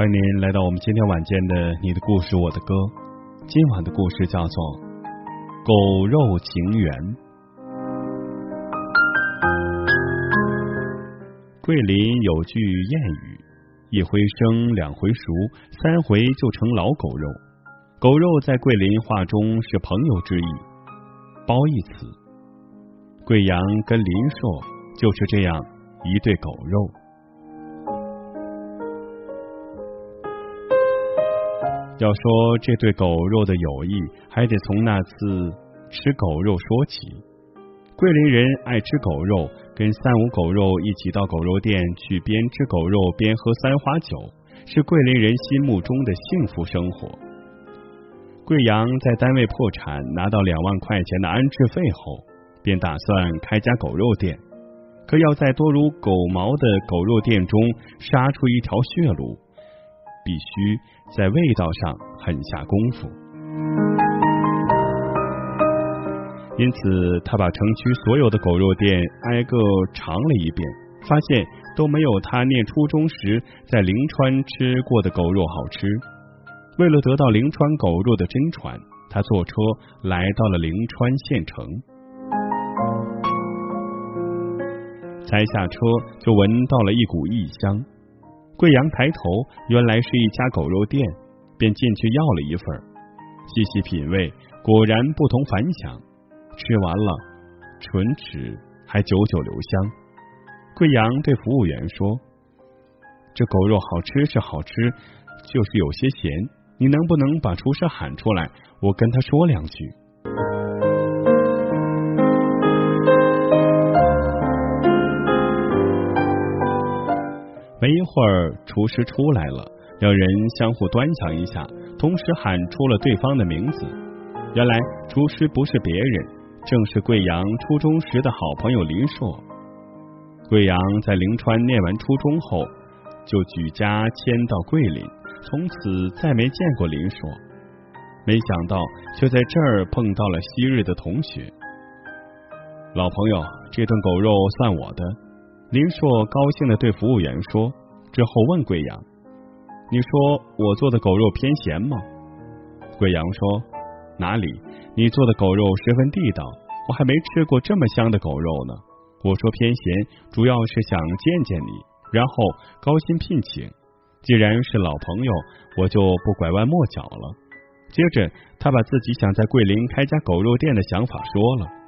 欢迎您来到我们今天晚间的《你的故事我的歌》。今晚的故事叫做《狗肉情缘》。桂林有句谚语：“一回生，两回熟，三回就成老狗肉。”狗肉在桂林话中是朋友之意，褒义词。贵阳跟林硕就是这样一对狗肉。要说这对狗肉的友谊，还得从那次吃狗肉说起。桂林人爱吃狗肉，跟三五狗肉一起到狗肉店去，边吃狗肉边喝三花酒，是桂林人心目中的幸福生活。贵阳在单位破产，拿到两万块钱的安置费后，便打算开家狗肉店，可要在多如狗毛的狗肉店中杀出一条血路。必须在味道上狠下功夫，因此他把城区所有的狗肉店挨个尝了一遍，发现都没有他念初中时在灵川吃过的狗肉好吃。为了得到灵川狗肉的真传，他坐车来到了灵川县城，才下车就闻到了一股异香。贵阳抬头，原来是一家狗肉店，便进去要了一份细细品味，果然不同凡响。吃完了，唇齿还久久留香。贵阳对服务员说：“这狗肉好吃是好吃，就是有些咸。你能不能把厨师喊出来，我跟他说两句？”没一会儿，厨师出来了，两人相互端详一下，同时喊出了对方的名字。原来厨师不是别人，正是贵阳初中时的好朋友林硕。贵阳在灵川念完初中后，就举家迁到桂林，从此再没见过林硕。没想到，却在这儿碰到了昔日的同学。老朋友，这顿狗肉算我的。林硕高兴的对服务员说，之后问贵阳：“你说我做的狗肉偏咸吗？”贵阳说：“哪里？你做的狗肉十分地道，我还没吃过这么香的狗肉呢。我说偏咸，主要是想见见你，然后高薪聘请。既然是老朋友，我就不拐弯抹角了。”接着，他把自己想在桂林开家狗肉店的想法说了。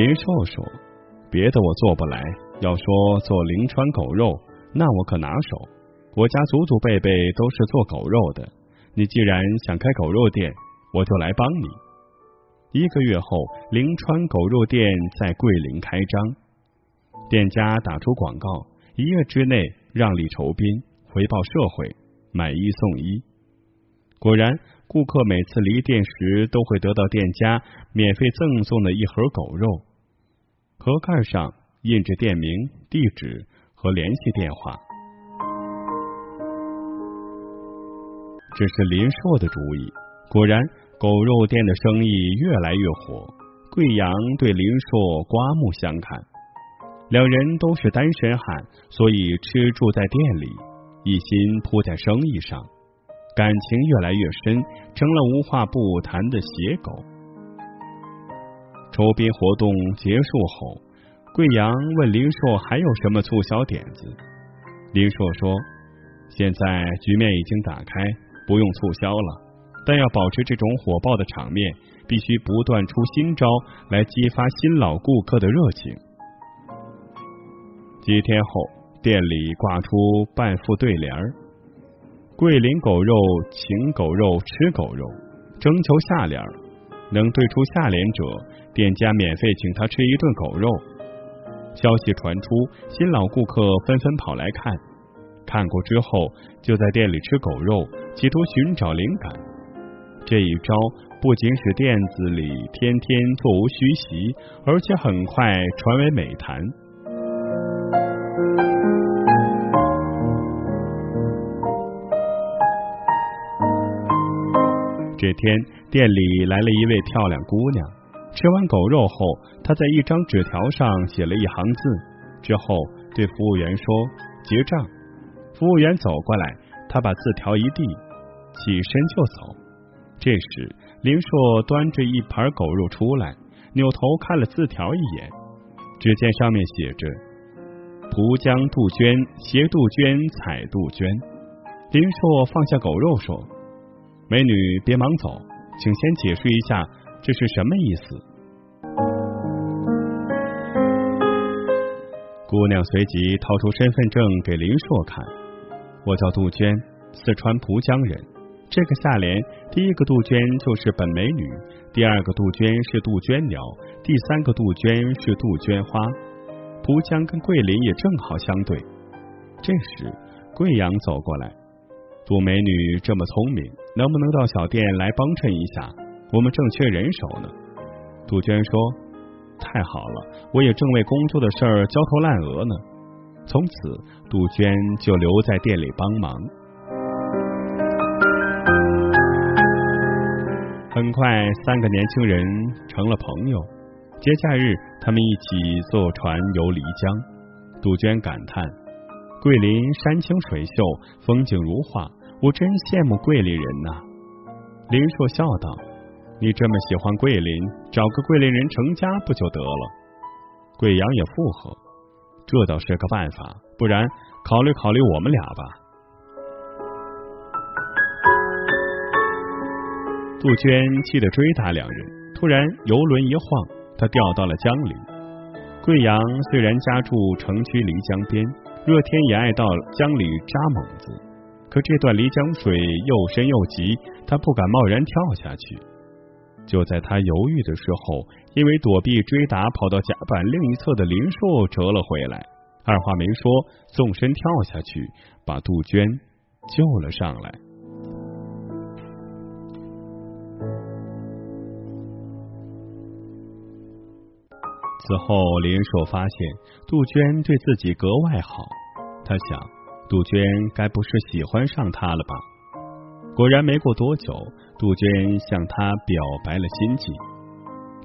林寿说：“别的我做不来，要说做灵川狗肉，那我可拿手。我家祖祖辈辈都是做狗肉的。你既然想开狗肉店，我就来帮你。”一个月后，灵川狗肉店在桂林开张，店家打出广告，一夜之内让利酬宾，回报社会，买一送一。果然，顾客每次离店时都会得到店家免费赠送的一盒狗肉。盒盖上印着店名、地址和联系电话。这是林硕的主意。果然，狗肉店的生意越来越火。贵阳对林硕刮目相看，两人都是单身汉，所以吃住在店里，一心扑在生意上，感情越来越深，成了无话不谈的邪狗。周边活动结束后，贵阳问林硕还有什么促销点子。林硕说：“现在局面已经打开，不用促销了，但要保持这种火爆的场面。”必须不断出新招来激发新老顾客的热情。几天后，店里挂出半副对联儿：“桂林狗肉，请狗肉，吃狗肉。”征求下联儿，能对出下联者，店家免费请他吃一顿狗肉。消息传出，新老顾客纷纷跑来看，看过之后就在店里吃狗肉，企图寻找灵感。这一招。不仅使店子里天天座无虚席，而且很快传为美谈。这天，店里来了一位漂亮姑娘。吃完狗肉后，他在一张纸条上写了一行字，之后对服务员说：“结账。”服务员走过来，他把字条一递，起身就走。这时，林硕端着一盘狗肉出来，扭头看了字条一眼，只见上面写着“蒲江杜鹃，携杜鹃，采杜鹃”。林硕放下狗肉说：“美女，别忙走，请先解释一下这是什么意思。”姑娘随即掏出身份证给林硕看：“我叫杜鹃，四川蒲江人。”这个下联，第一个杜鹃就是本美女，第二个杜鹃是杜鹃鸟，第三个杜鹃是杜鹃花。蒲江跟桂林也正好相对。这时，贵阳走过来，杜美女这么聪明，能不能到小店来帮衬一下？我们正缺人手呢。杜鹃说：“太好了，我也正为工作的事儿焦头烂额呢。”从此，杜鹃就留在店里帮忙。很快，三个年轻人成了朋友。节假日，他们一起坐船游漓江。杜鹃感叹：“桂林山清水秀，风景如画，我真羡慕桂林人呐。”林硕笑道：“你这么喜欢桂林，找个桂林人成家不就得了？”贵阳也附和：“这倒是个办法，不然考虑考虑我们俩吧。”杜鹃气得追打两人，突然游轮一晃，他掉到了江里。贵阳虽然家住城区漓江边，热天也爱到江里扎猛子，可这段漓江水又深又急，他不敢贸然跳下去。就在他犹豫的时候，因为躲避追打，跑到甲板另一侧的林硕折了回来，二话没说，纵身跳下去，把杜鹃救了上来。此后，林硕发现杜鹃对自己格外好。他想，杜鹃该不是喜欢上他了吧？果然，没过多久，杜鹃向他表白了心迹。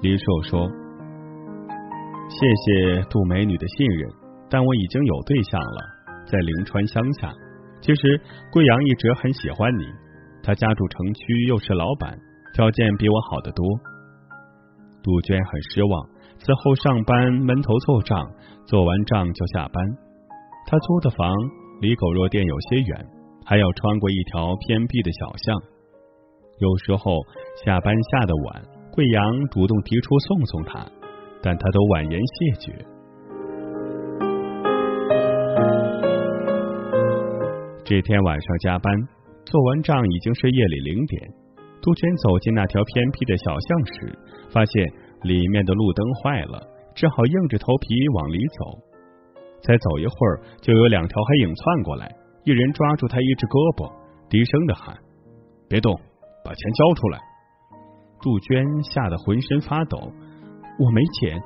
林硕说：“谢谢杜美女的信任，但我已经有对象了，在灵川乡下。其实，贵阳一直很喜欢你。他家住城区，又是老板，条件比我好得多。”杜鹃很失望。此后上班闷头做账，做完账就下班。他租的房离狗肉店有些远，还要穿过一条偏僻的小巷。有时候下班下的晚，贵阳主动提出送送他，但他都婉言谢绝。这天晚上加班，做完账已经是夜里零点。杜鹃走进那条偏僻的小巷时，发现。里面的路灯坏了，只好硬着头皮往里走。才走一会儿，就有两条黑影窜过来，一人抓住他一只胳膊，低声的喊：“别动，把钱交出来！”杜鹃吓得浑身发抖：“我没钱。”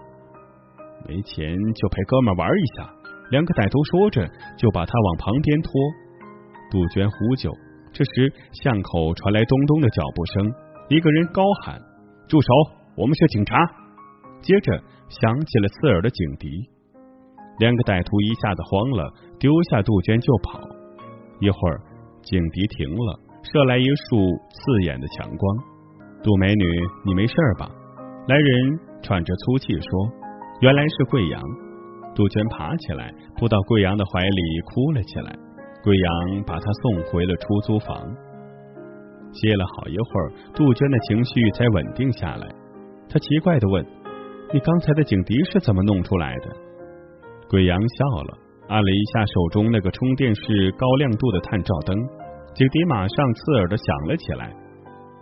没钱就陪哥们玩一下。两个歹徒说着，就把他往旁边拖。杜鹃呼救，这时巷口传来咚咚的脚步声，一个人高喊：“住手！我们是警察！”接着响起了刺耳的警笛。两个歹徒一下子慌了，丢下杜鹃就跑。一会儿，警笛停了，射来一束刺眼的强光。杜美女，你没事吧？来人喘着粗气说：“原来是贵阳。”杜鹃爬起来，扑到贵阳的怀里，哭了起来。贵阳把她送回了出租房。歇了好一会儿，杜鹃的情绪才稳定下来。她奇怪的问：“你刚才的警笛是怎么弄出来的？”贵阳笑了，按了一下手中那个充电式高亮度的探照灯，警笛马上刺耳的响了起来。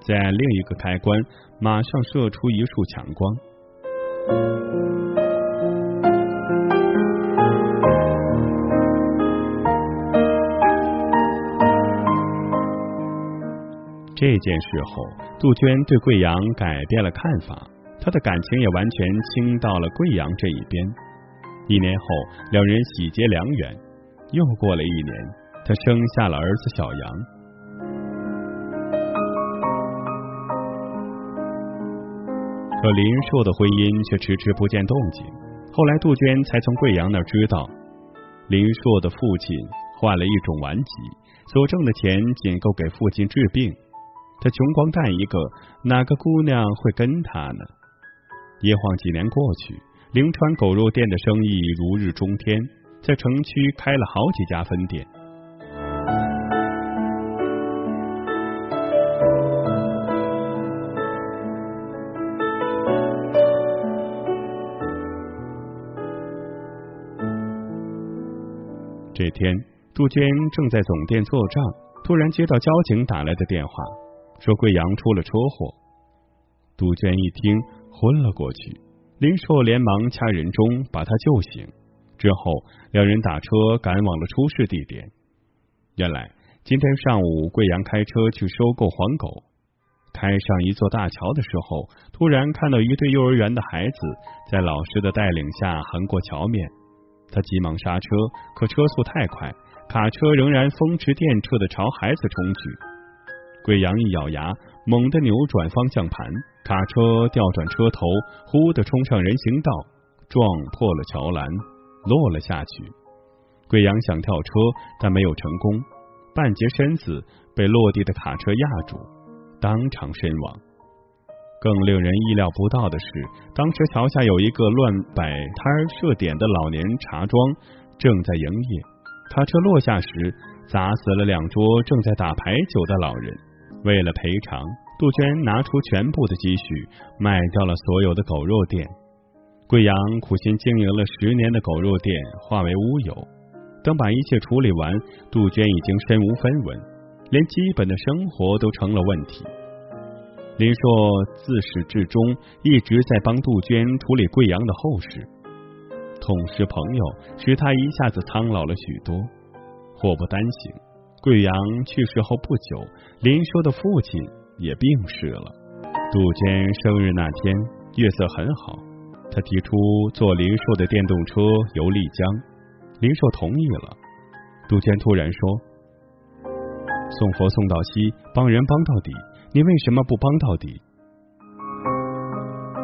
再按另一个开关，马上射出一束强光。这件事后，杜鹃对贵阳改变了看法，她的感情也完全倾到了贵阳这一边。一年后，两人喜结良缘。又过了一年，她生下了儿子小杨。可林硕的婚姻却迟迟不见动静。后来，杜鹃才从贵阳那知道，林硕的父亲患了一种顽疾，所挣的钱仅够给父亲治病。他穷光蛋一个，哪个姑娘会跟他呢？一晃几年过去，灵川狗肉店的生意如日中天，在城区开了好几家分店。这天，杜鹃正在总店做账，突然接到交警打来的电话。说贵阳出了车祸，杜鹃一听昏了过去。林硕连忙掐人中把他救醒，之后两人打车赶往了出事地点。原来今天上午贵阳开车去收购黄狗，开上一座大桥的时候，突然看到一对幼儿园的孩子在老师的带领下横过桥面，他急忙刹车，可车速太快，卡车仍然风驰电掣的朝孩子冲去。贵阳一咬牙，猛地扭转方向盘，卡车调转车头，呼的冲上人行道，撞破了桥栏，落了下去。贵阳想跳车，但没有成功，半截身子被落地的卡车压住，当场身亡。更令人意料不到的是，当时桥下有一个乱摆摊设点的老年茶庄正在营业，卡车落下时砸死了两桌正在打牌九的老人。为了赔偿，杜鹃拿出全部的积蓄，卖掉了所有的狗肉店。贵阳苦心经营了十年的狗肉店化为乌有。等把一切处理完，杜鹃已经身无分文，连基本的生活都成了问题。林硕自始至终一直在帮杜鹃处理贵阳的后事，痛失朋友使他一下子苍老了许多。祸不单行。贵阳去世后不久，林硕的父亲也病逝了。杜鹃生日那天，月色很好，他提出坐林硕的电动车游丽江，林硕同意了。杜鹃突然说：“送佛送到西，帮人帮到底，你为什么不帮到底？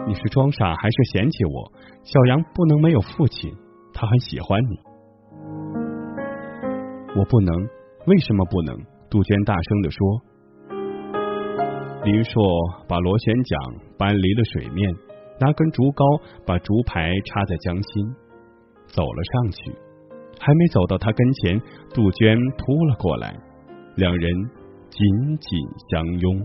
你是装傻还是嫌弃我？小杨不能没有父亲，他很喜欢你，我不能。”为什么不能？杜鹃大声的说。林硕把螺旋桨搬离了水面，拿根竹篙把竹排插在江心，走了上去。还没走到他跟前，杜鹃扑了过来，两人紧紧相拥。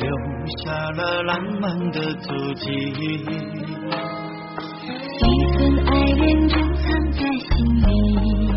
留下了浪漫的足迹。一份爱恋珍藏在心里。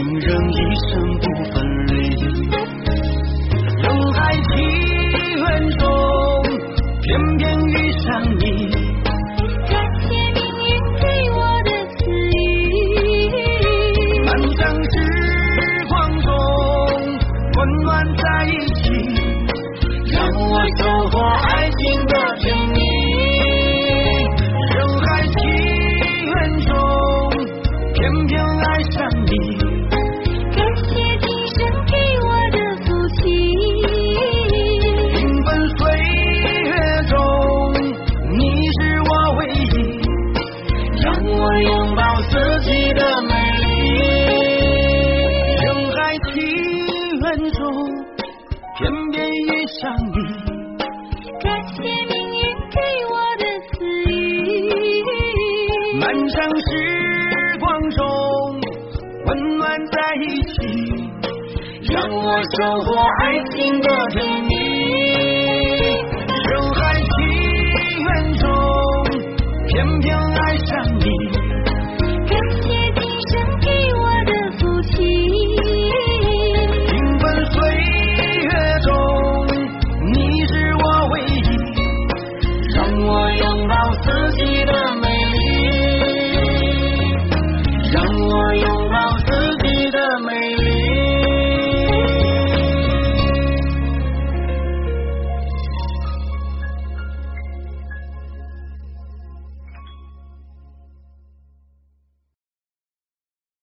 情人一生不分离。我收获爱情的甜蜜